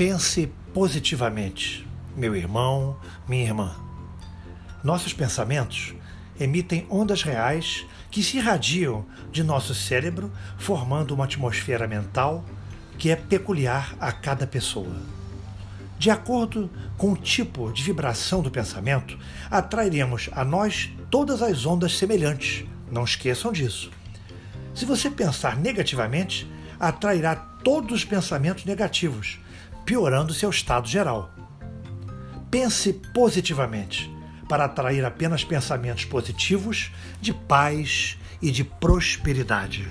Pense positivamente, meu irmão, minha irmã. Nossos pensamentos emitem ondas reais que se irradiam de nosso cérebro, formando uma atmosfera mental que é peculiar a cada pessoa. De acordo com o tipo de vibração do pensamento, atrairemos a nós todas as ondas semelhantes. Não esqueçam disso. Se você pensar negativamente, atrairá todos os pensamentos negativos, piorando seu estado geral. Pense positivamente para atrair apenas pensamentos positivos de paz e de prosperidade.